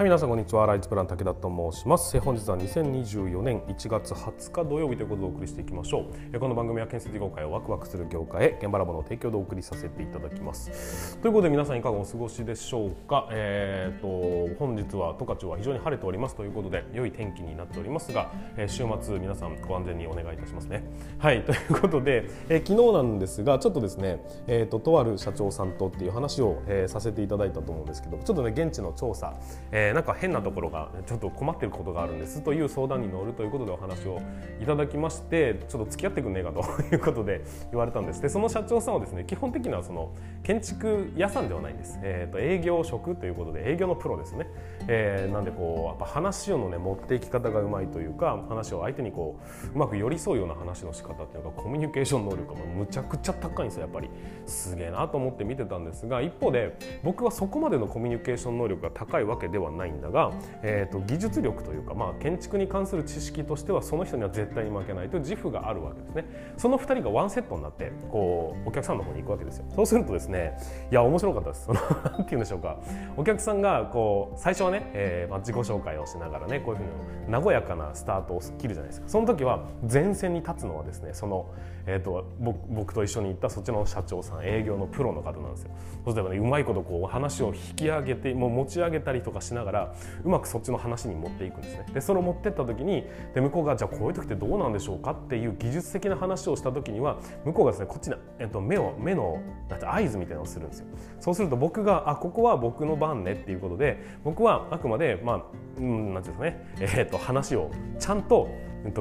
はい皆さんこんにちは。ライツプラン武田と申します。本日は2024年1月20日土曜日ということでお送りしていきましょう。この番組は建設業界をワクワクする業界へ現場ラボの提供でお送りさせていただきます。ということで皆さんいかがお過ごしでしょうか。えー、と本日は十勝は非常に晴れております。ということで良い天気になっておりますが、え、週末皆さんご安全にお願いいたしますね。はいということで、えー、昨日なんですがちょっとですねえー、ととある社長さんとっていう話を、えー、させていただいたと思うんですけどちょっとね現地の調査、えーー、なんか変なところがちょっと困ってることがあるんですという相談に乗るということでお話をいただきましてちょっと付き合ってくんねえかということで言われたんです。でその社長さんはですね基本的にはその建築屋さんではないんです、えーと、営業職ということで営業のプロですね、えー、なんでこうやっぱ話をのね持っていき方がうまいというか話を相手にこううまく寄り添うような話の仕方っていうのがコミュニケーション能力がむちゃくちゃ高いんですよ。やっぱりすげえなと思って見てたんですが一方で僕はそこまでのコミュニケーション能力が高いわけではないんだが、えーと、技術力というか、まあ、建築に関する知識としてはその人には絶対に負けないという自負があるわけですね。その2人がワンセットになってこうお客さんの方に行くわけですよ。そうするとですねいや面白かったです。そのなんて言うんでしょうか。お客さんがこう最初ね、えーまあ、自己紹介をしながらねこういうふうに和やかなスタートを切るじゃないですか。その時は前線に立つのはですねその、えーと、僕と一緒に行ったそっちの社長さん営業のプロの方なんですよ。そうすればねうまいことこう話を引き上げてもう持ち上げたりとかしながらうまくそっちの話に持っていくんですね。でそれを持ってった時にで向こうがじゃあこういう時ってどうなんでしょうかっていう技術的な話をした時には向こうがですねこっちに、えっと、目を目の合図みたいなのをするんですよ。そうすると僕があここは僕の番ねっていうことで僕はあくまでまあうんなんていうんですかね、えー、っと話をちゃんと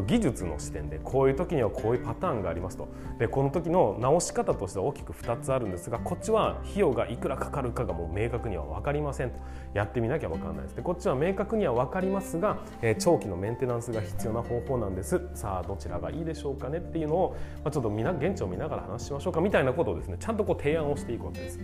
技術の視点でこういう時にはこういうパターンがありますと。でこの時の直し方としては大きく2つあるんですがこっちは費用がいくらかかるかがもう明確には分かりませんと。やってみなきゃ分からないです。でこっちは明確には分かります。が、えー、長期のメンテナンスが必要な方法なんです。さあどちらがいいでしょうかねっていうのを、まあ、ちょっとみな現地を見ながら話しましょうかみたいなことをですねちゃんとこう提案をしていくわけです。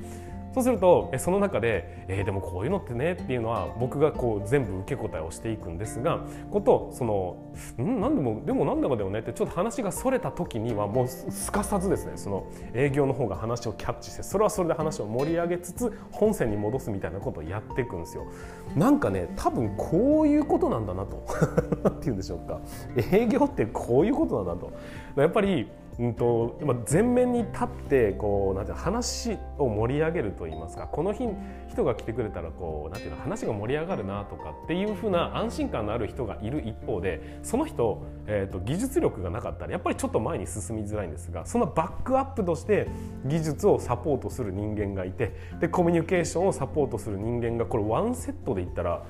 そうするとその中で、えー、でもこういうのってねっていうのは僕がこう全部受け答えをしていくんですがことそのん？何でもでも何でもだよねってちょっと話がそれた時にはもうすかさずですねその営業の方が話をキャッチしてそれはそれで話を盛り上げつつ本線に戻すみたいなことをやっていくんですよ。なんかね多分こういうことなんだなと っていうんでしょうか営業ってこういうことなんだと。やっぱりうんと、今前面に立ってこうなんていう話を盛り上げるといいますかこの日人が来てくれたらこうなんていうの話が盛り上がるなとかっていうふうな安心感のある人がいる一方でその人、えーと、技術力がなかったらやっぱりちょっと前に進みづらいんですがそのバックアップとして技術をサポートする人間がいてでコミュニケーションをサポートする人間がこれワンセットでいったら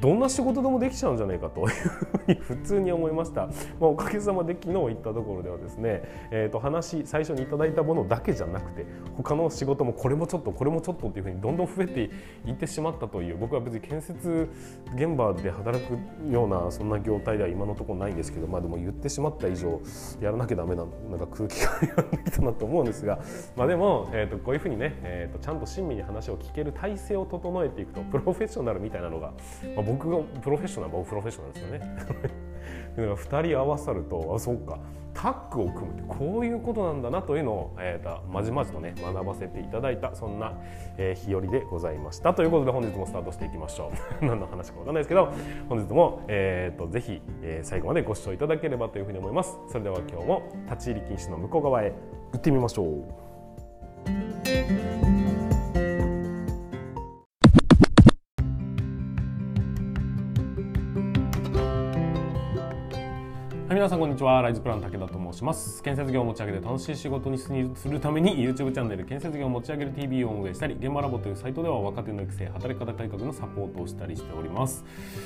どんな仕事でもできちゃうんじゃないかというふうに普通に思いました、まあ、おかげさまで昨日行ったところではですね、えー、と話最初にいただいたものだけじゃなくて他の仕事もこれもちょっとこれもちょっとっていうふうにどんどん増えていってしまったという僕は別に建設現場で働くようなそんな業態では今のところないんですけど、まあ、でも言ってしまった以上やらなきゃだめななんか空気がやってきたなと思うんですが、まあ、でも、えー、とこういうふうにね、えー、とちゃんと親身に話を聞ける体制を整えていくとプロフェッショナルみたいなのがまあ、僕がプロフェッショナル僕プロフェッショナルですよね。2人合わさるとあそうか。タッグを組むってこういうことなんだなというのを、えー、まじまじとね学ばせていただいたそんな、えー、日和でございました。ということで本日もスタートしていきましょう。何の話かわかんないですけど本日も、えーと、ぜひ、えー、最後までご視聴いただければというふうに思います。それでは今日も立ち入り禁止の向こう側へ行ってみましょう。皆さんこんにちは。ライズプラン武田と申します。建設業を持ち上げて楽しい仕事にするために YouTube チャンネル建設業を持ち上げる TV を運営したり現場ラボというサイトでは若手の育成働き方改革のサポートをしたりしております。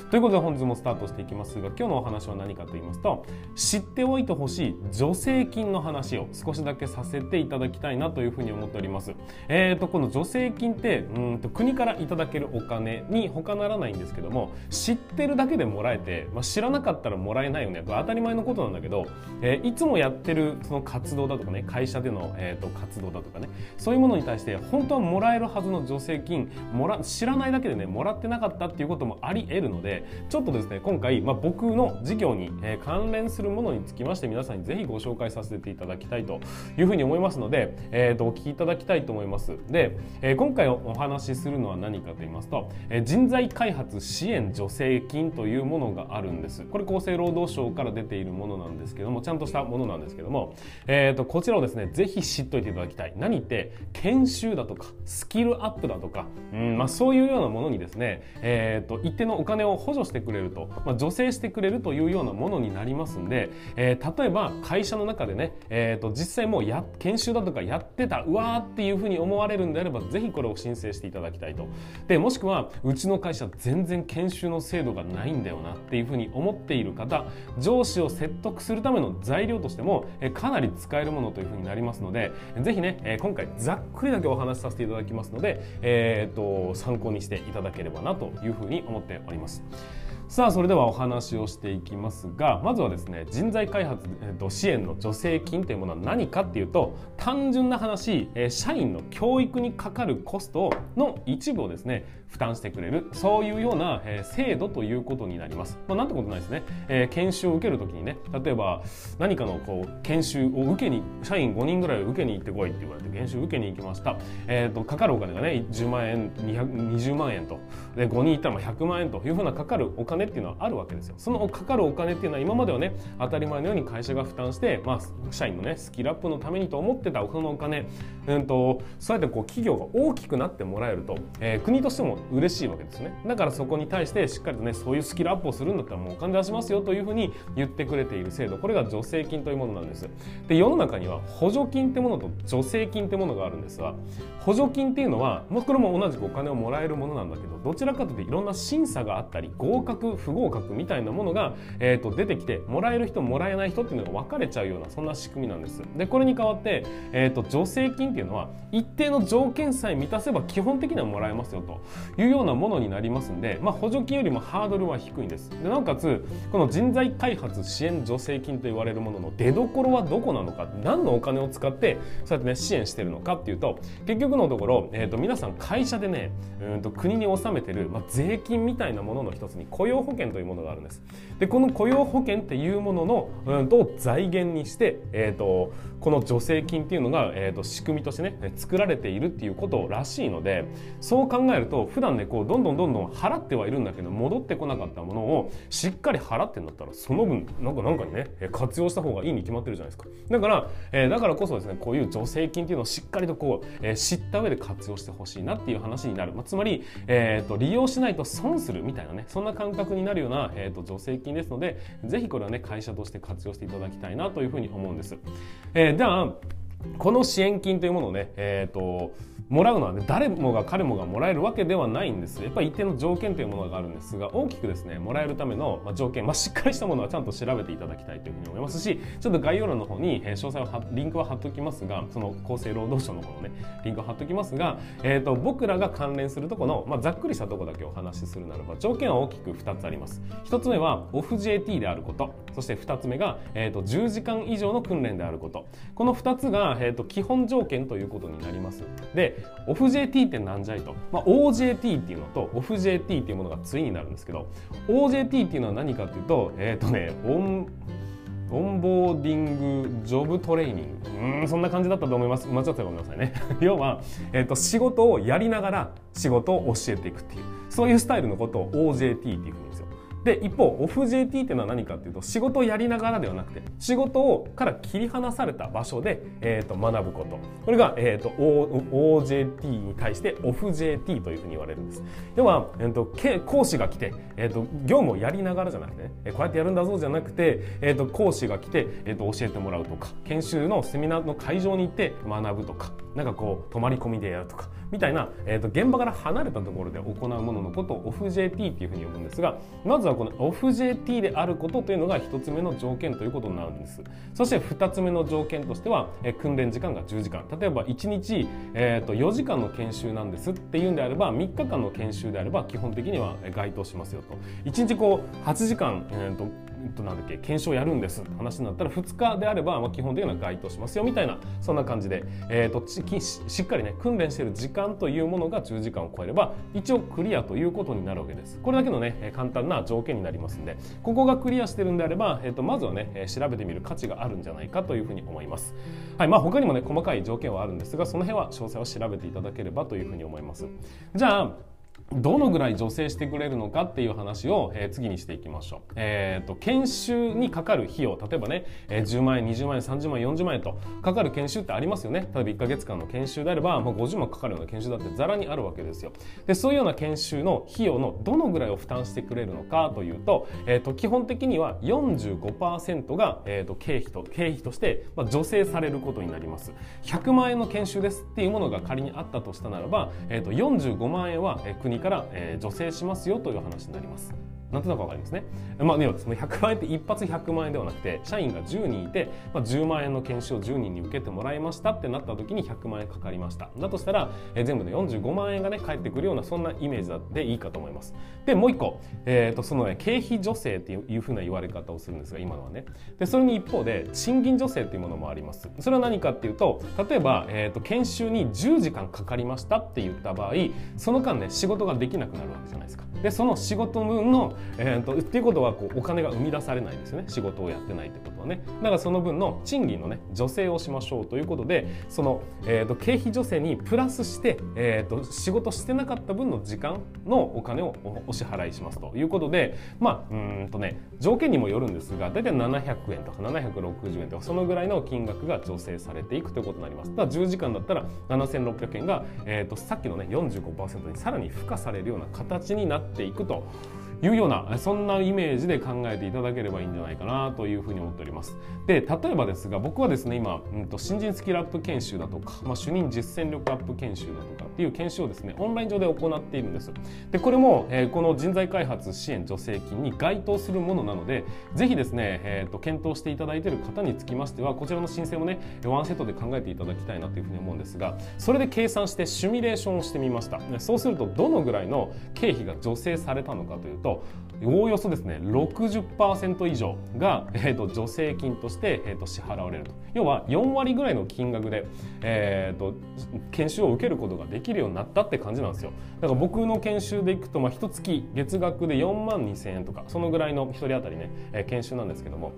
ということで本日もスタートしていきますが今日のお話は何かと言いますと知っておいてほしい助成金の話を少しだけさせていただきたいなというふうに思っております。えーとこの助成金ってうんと国からいただけるお金に他ならないんですけども知ってるだけでもらえて、まあ、知らなかったらもらえないよね。当たり前のこことなんだけど、えー、いつもやってるその活動だとかね会社での、えーと、活動だとかねそういうものに対して本当はもらえるはずの助成金もら知らないだけでねもらってなかったっていうこともあり得るのでちょっとですね今回、まあ、僕の事業に、えー、関連するものにつきまして皆さんにぜひご紹介させていただきたいというふうに思いますので、えーと、お聞きいただきたいと思います。で、えー、今回お話しするのは何かと言いますと、えー、人材開発支援助成金というものがあるんです。これ厚生労働省から出ているものものなんですけどもちゃんとしたものなんですけども、えーと、こちらをですねぜひ知っておいていただきたい何って研修だとかスキルアップだとか、うんまあ、そういうようなものにですね、えーと、一定のお金を補助してくれると、まあ、助成してくれるというようなものになりますんで、えー、例えば会社の中でね、えーと、実際もうや研修だとかやってたうわーっていうふうに思われるんであればぜひこれを申請していただきたいとでもしくはうちの会社全然研修の制度がないんだよなっていうふうに思っている方上司を説得するための材料としてもかなり使えるものというふうになりますので是非ね今回ざっくりだけお話しさせていただきますので、えー、と参考にしていただければなというふうに思っております。さあそれではお話をしていきますがまずはですね人材開発、えー、と支援の助成金というものは何かっていうと単純な話、えー、社員の教育にかかるコストの一部をですね負担してくれるそういうような、えー、制度ということになります。まあ、なんてことないですね、えー、研修を受けるときにね例えば何かのこう研修を受けに社員5人ぐらい受けに行ってこいって言われて研修受けに行きました、えーと、かかるお金がね10万円20万円と。で5人行ったら100万円というふうなかかるお金っていうのはあるわけですよ。そのかかるお金っていうのは今まではね当たり前のように会社が負担して、まあ、社員のねスキルアップのためにと思ってたそのお金、うんと、そうやってこう企業が大きくなってもらえると、えー、国としても嬉しいわけですね。だからそこに対してしっかりとねそういうスキルアップをするんだったらもうお金出しますよというふうに言ってくれている制度。これが助成金というものなんです。で世の中には補助金ってものと助成金ってものがあるんですが補助金っていうのはもうこれも同じくお金をもらえるものなんだけどどちらかというといろんな審査があったり合格不合格みたいなものが、えー、と出てきてもらえる人もらえない人っていうのが分かれちゃうようなそんな仕組みなんです。でこれに代わって、えー、と助成金っていうのは一定の条件さえ満たせば基本的にはもらえますよというようなものになりますんで、まあ、補助金よりもハードルは低いんです。でなおかつこの人材開発支援助成金と言われるものの出どころはどこなのか何のお金を使ってそうやってね支援してるのかっていうと結局のところ、えー、と皆さん会社でねうんと国に納めてる、まあ、税金みたいなものの一つに雇用保険というものがあるんです。でこの雇用保険っていうものの、うん、と財源にして、えーと、この助成金っていうのが、えーと、仕組みとしてね作られているっていうことらしいのでそう考えると普段ねこうどんどんどんどん払ってはいるんだけど戻ってこなかったものをしっかり払ってんだったらその分なんかなんかにね活用した方がいいに決まってるじゃないですかだから、えー、だからこそですねこういう助成金っていうのをしっかりとこう、えー、知った上で活用してほしいなっていう話になる、まあ、つまり、えーと、利用しないと損するみたいなねそんな感覚になるような、えーと、助成金ですのでぜひこれはね会社として活用していただきたいなというふうに思うんです。えー、じゃあこの支援金というものをね、えーともらうのはね誰もが彼もがもらえるわけではないんです。やっぱり一定の条件というものがあるんですが大きくですねもらえるための、まあ、条件、まあ、しっかりしたものはちゃんと調べていただきたいというふうに思いますしちょっと概要欄の方に、え、詳細をリンクは貼っておきますがその厚生労働省の方のねリンクを貼っておきますが、えーと、僕らが関連するとこの、まあ、ざっくりしたところだけお話しするならば条件は大きく2つあります。1つ目はオフ JT であること。そして2つ目が、えーと、10時間以上の訓練であること。この2つが、えーと基本条件ということになります。でオフ JT ってなんじゃいと、まあ、OJT っていうのと Off-JT っていうものが対になるんですけど OJT っていうのは何かっていうとえっ、ー、とね on on-boarding job trainingうんそんな感じだったと思います。間違ってごめんなさいね。要は、えーと、仕事をやりながら仕事を教えていくっていうそういうスタイルのことを OJT っていうふうにで一方オフ JT っていうのは何かっていうと仕事をやりながらではなくて仕事をから切り離された場所で、えー、と学ぶこと。これが、えーと、OJT に対してオフ JT というふうに言われるんです。要は、えーと、講師が来て、えーと、業務をやりながらじゃなくて、ね、こうやってやるんだぞじゃなくて、えー、と講師が来て、えー、と教えてもらうとか研修のセミナーの会場に行って学ぶとかなんかこう泊まり込みでやるとかみたいな、えー、と現場から離れたところで行うもののことをオフ JT っていうふうに呼ぶんですがまずはこのオフ JT であることというのが1つ目の条件ということになるんです。そして2つ目の条件としては、えー、訓練時間が10時間。例えば1日、えー、と4時間の研修なんですっていうんであれば3日間の研修であれば基本的には該当しますよと。1日こう8時間、えーとととなんだっけ検証やるんです。って話になったら2日であれば、まあ、基本的には該当しますよみたいなそんな感じで、えーと、としっかりね訓練している時間というものが10時間を超えれば一応クリアということになるわけです。これだけのね簡単な条件になりますんでここがクリアしてるんであれば、えーと、まずはね調べてみる価値があるんじゃないかというふうに思います。はいまあ他にもね細かい条件はあるんですがその辺は詳細を調べていただければというふうに思います。じゃあどのぐらい助成してくれるのかっていう話を、えー、次にしていきましょう。えっ、ー、と、研修にかかる費用、例えばね、えー、10万円、20万円、30万円、40万円とかかる研修ってありますよね。例えば1ヶ月間の研修であれば、まあ、50万かかるような研修だってざらにあるわけですよ。で、そういうような研修の費用のどのぐらいを負担してくれるのかというと、えっ、ー、と、基本的には45%が、えっ、と、経費と、経費として、まあ、助成されることになります。100万円の研修ですっていうものが仮にあったとしたならば、えっ、と、45万円は、え国から、え助成しますよという話になります。なんとなくわかりますね。まあ、ではその100万円って一発100万円ではなくて社員が10人いて、まあ、10万円の研修を10人に受けてもらいましたってなった時に100万円かかりましただとしたら、え全部で45万円がね返ってくるようなそんなイメージでいいかと思います。でもう一個、えーとそのね、経費助成っていうふうな言われ方をするんですが今のはねでそれに一方で賃金助成っていうものもあります。それは何かっていうと例えば、えーと研修に10時間かかりましたって言った場合その間ね仕事ができなくなるわけじゃないですか。でその仕事分の、えーと、っていうことはこうお金が生み出されないですよね。仕事をやってないってことはね。だからその分の賃金のね助成をしましょうということでその、えーと、経費助成にプラスして、えーと、仕事してなかった分の時間のお金をお支払いしますということでまあうんとね条件にもよるんですが大体700円とか760円とかそのぐらいの金額が助成されていくということになります。だ10時間だったら7600円が、えー、とさっきのね45%にさらに付加されるような形になっていくと。いうようなそんなイメージで考えていただければいいんじゃないかなというふうに思っております。で例えばですが僕はですね今、うんと、新人スキルアップ研修だとか、まあ、主任実践力アップ研修だとかっていう研修をですねオンライン上で行っているんです。でこれも、えー、この人材開発支援助成金に該当するものなのでぜひですね、えーと、検討していただいている方につきましてはこちらの申請もねワンセットで考えていただきたいなというふうに思うんですがそれで計算してシミュレーションをしてみました。そうするとどのぐらいの経費が助成されたのかというとおおよそですね60%以上が、えーと、助成金として、えーと、支払われると。要は4割ぐらいの金額で、えーと、研修を受けることができるようになったって感じなんですよ。だから僕の研修でいくと、まあ、1月月額で4万2000円とかそのぐらいの1人当たりね、えー、研修なんですけども。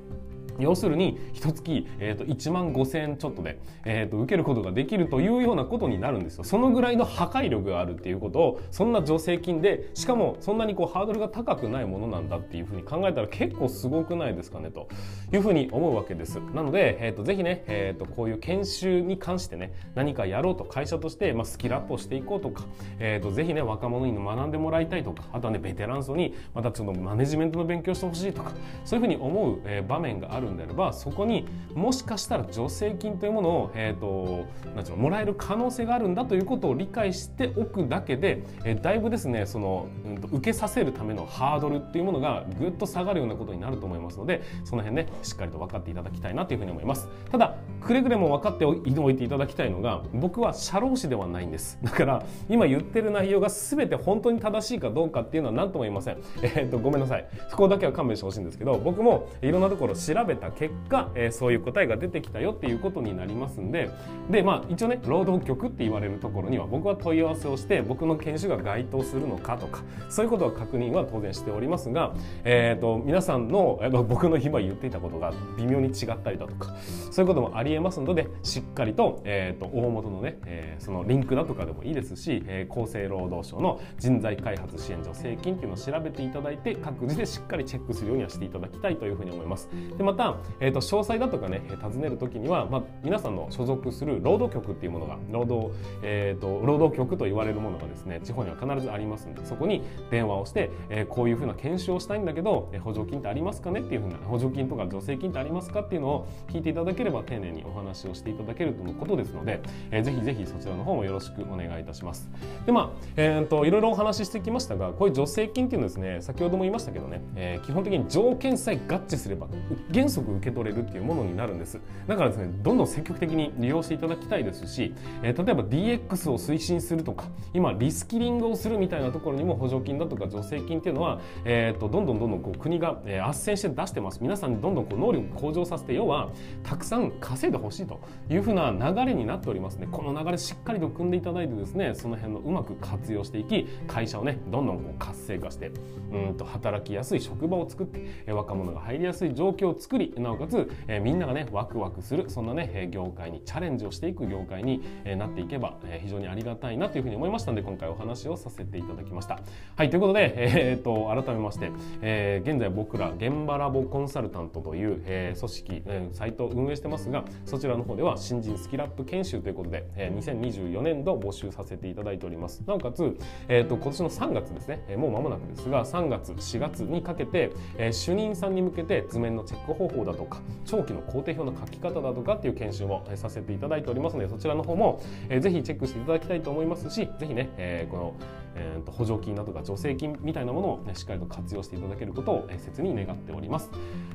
要するに一月、えーと、1万5,000円ちょっとで、えーと、受けることができるというようなことになるんですよ。そのぐらいの破壊力があるっていうことをそんな助成金でしかもそんなにこうハードルが高くないものなんだっていうふうに考えたら結構すごくないですかねというふうに思うわけです。なので、えーと、ぜひね、えー、とこういう研修に関してね何かやろうと会社として、まあ、スキルアップをしていこうとか、えー、とぜひね若者に学んでもらいたいとかあとはねベテラン層にまたちょっとマネジメントの勉強してほしいとかそういうふうに思う、え、場面があるるんであればそこにもしかしたら助成金というものを、えーと、なんていうのもらえる可能性があるんだということを理解しておくだけで、えー、だいぶですねその、うん、受けさせるためのハードルっていうものがぐっと下がるようなことになると思いますのでその辺ねしっかりと分かっていただきたいなというふうに思います。ただくれぐれも分かっておいていただきたいのが僕は社労士ではないんです。だから今言ってる内容が全て本当に正しいかどうかっていうのは何とも言いません。えー、っとごめんなさい。そこだけは勘弁してほしいんですけど僕もいろんなところ調べた結果、えー、そういう答えが出てきたよっていうことになりますんででまあ一応ね労働局って言われるところには僕は問い合わせをして僕の研修が該当するのかとかそういうことは確認は当然しておりますが、えーと、皆さんの、えー、僕の今言っていたことが微妙に違ったりだとかそういうこともありえますのでしっかりと,、えーと、大元のね、えー、そのリンクだとかでもいいですし、えー、厚生労働省の人材開発支援助成金っていうのを調べていただいて各自でしっかりチェックするようにはしていただきたいというふうに思います。でまた、えーと詳細だとかね尋ねる時には、まあ、皆さんの所属する労働局っていうものが労働,、えーと、労働局と言われるものがですね地方には必ずありますのでそこに電話をして、えー、こういうふうな研修をしたいんだけど、えー、補助金ってありますかねっていうふうな補助金とか助成金ってありますかっていうのを聞いていただければ丁寧にお話をしていただけるとのことですので、えー、ぜひぜひそちらの方もよろしくお願いいたします。でまあ、えーと、いろいろお話ししてきましたがこういう助成金っていうのはですね先ほども言いましたけどね、えー、基本的に条件さえ合致すれば原則即受け取れるっていうものになるんです。だからですねどんどん積極的に利用していただきたいですし、えー、例えば DX を推進するとか今リスキリングをするみたいなところにも補助金だとか助成金っていうのは、えーと、どんどんどんどんこう国が、えー、斡旋して出してます。皆さんにどんどんこう能力向上させて要はたくさん稼いでほしいというふうな流れになっておりますね。この流れしっかりと組んでいただいてですねその辺のうまく活用していき会社をねどんどんこう活性化してうんと働きやすい職場を作って、若者が入りやすい状況を作りなおかつ、えー、みんながねワクワクするそんなね業界にチャレンジをしていく業界になっていけば、えー、非常にありがたいなというふうに思いましたので今回お話をさせていただきました。はいということで、えー、と改めまして、えー、現在僕ら現場ラボコンサルタントという、えー、組織、えー、サイトを運営してますがそちらの方では新人スキルアップ研修ということで、えー、2024年度募集させていただいておりますなおかつ、えー、と今年の3月ですね、え、もう間もなくですが3月4月にかけて、えー、主任さんに向けて図面のチェック方方法だとか長期の工程表の書き方だとかっていう研修も、させていただいておりますのでそちらの方も、えー、ぜひチェックしていただきたいと思いますしぜひね、え、この、えー、と補助金だとか助成金みたいなものを、ね、しっかりと活用していただけることを、え、切に願っております。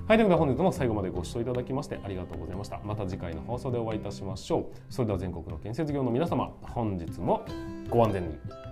はいということで本日も最後までご視聴いただきましてありがとうございました。また次回の放送でお会いいたしましょう。それでは全国の建設業の皆様本日もご安全に。